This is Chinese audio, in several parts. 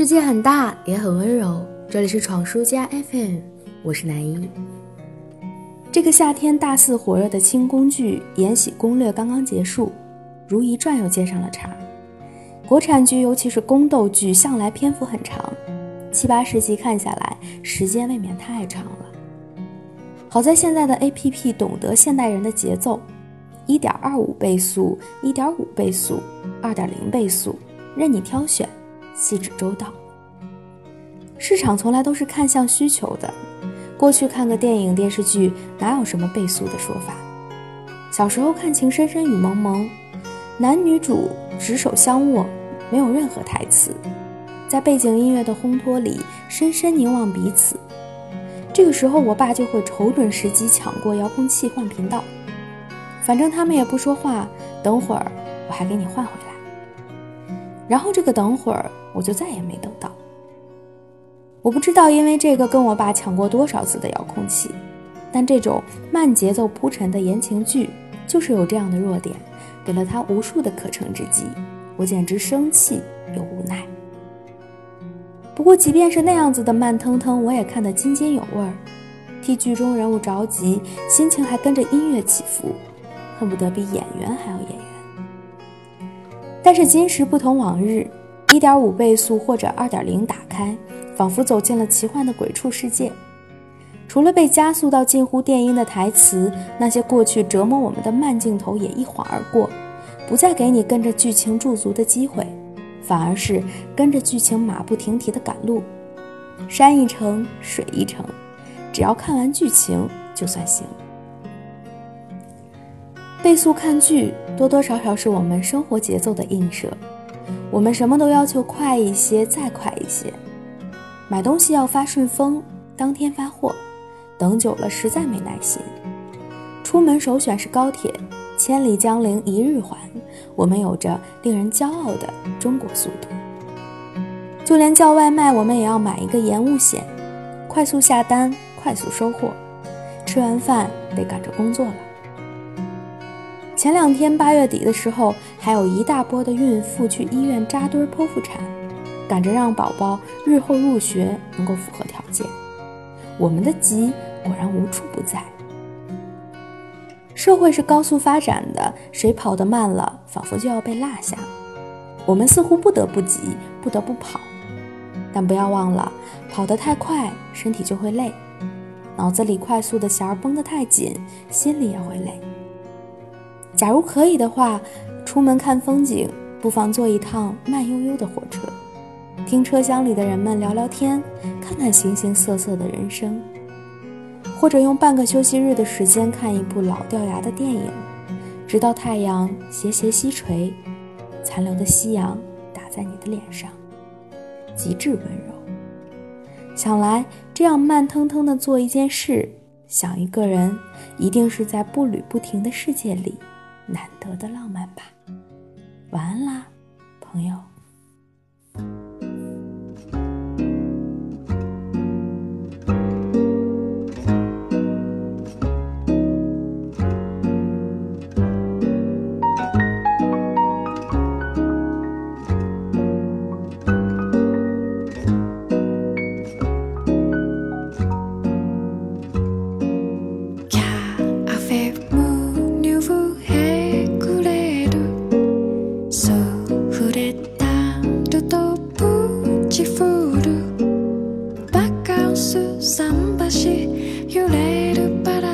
世界很大，也很温柔。这里是闯书家 FM，我是南一。这个夏天大肆火热的清宫剧《延禧攻略》刚刚结束，《如懿传》又接上了茬。国产剧，尤其是宫斗剧，向来篇幅很长，七八十集看下来，时间未免太长了。好在现在的 APP 懂得现代人的节奏，一点二五倍速、一点五倍速、二点零倍速，任你挑选。细致周到，市场从来都是看向需求的。过去看个电影电视剧，哪有什么倍速的说法？小时候看《情深深雨蒙蒙》，男女主执手相握，没有任何台词，在背景音乐的烘托里，深深凝望彼此。这个时候，我爸就会瞅准时机抢过遥控器换频道，反正他们也不说话，等会儿我还给你换回来。然后这个等会儿。我就再也没等到。我不知道因为这个跟我爸抢过多少次的遥控器，但这种慢节奏铺陈的言情剧就是有这样的弱点，给了他无数的可乘之机。我简直生气又无奈。不过即便是那样子的慢腾腾，我也看得津津有味儿，替剧中人物着急，心情还跟着音乐起伏，恨不得比演员还要演员。但是今时不同往日。一点五倍速或者二点零打开，仿佛走进了奇幻的鬼畜世界。除了被加速到近乎电音的台词，那些过去折磨我们的慢镜头也一晃而过，不再给你跟着剧情驻足的机会，反而是跟着剧情马不停蹄的赶路。山一程，水一程，只要看完剧情就算行。倍速看剧，多多少少是我们生活节奏的映射。我们什么都要求快一些，再快一些。买东西要发顺丰，当天发货，等久了实在没耐心。出门首选是高铁，千里江陵一日还。我们有着令人骄傲的中国速度。就连叫外卖，我们也要买一个延误险，快速下单，快速收货。吃完饭得赶着工作了。前两天八月底的时候，还有一大波的孕妇去医院扎堆剖腹产，赶着让宝宝日后入学能够符合条件。我们的急果然无处不在。社会是高速发展的，谁跑得慢了，仿佛就要被落下。我们似乎不得不急，不得不跑，但不要忘了，跑得太快，身体就会累；脑子里快速的弦绷得太紧，心里也会累。假如可以的话，出门看风景，不妨坐一趟慢悠悠的火车，听车厢里的人们聊聊天，看看形形色色的人生，或者用半个休息日的时间看一部老掉牙的电影，直到太阳斜斜西垂，残留的夕阳打在你的脸上，极致温柔。想来这样慢腾腾的做一件事，想一个人，一定是在步履不停的世界里。难得的浪漫吧，晚安啦，朋友。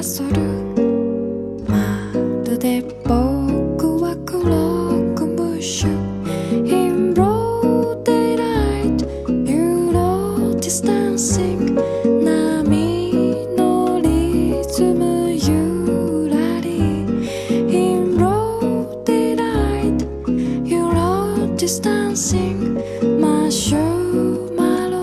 するまるで僕はクロックムッシュ In broad daylight You know this dancing In broad daylight You know this dancing. マシュマロ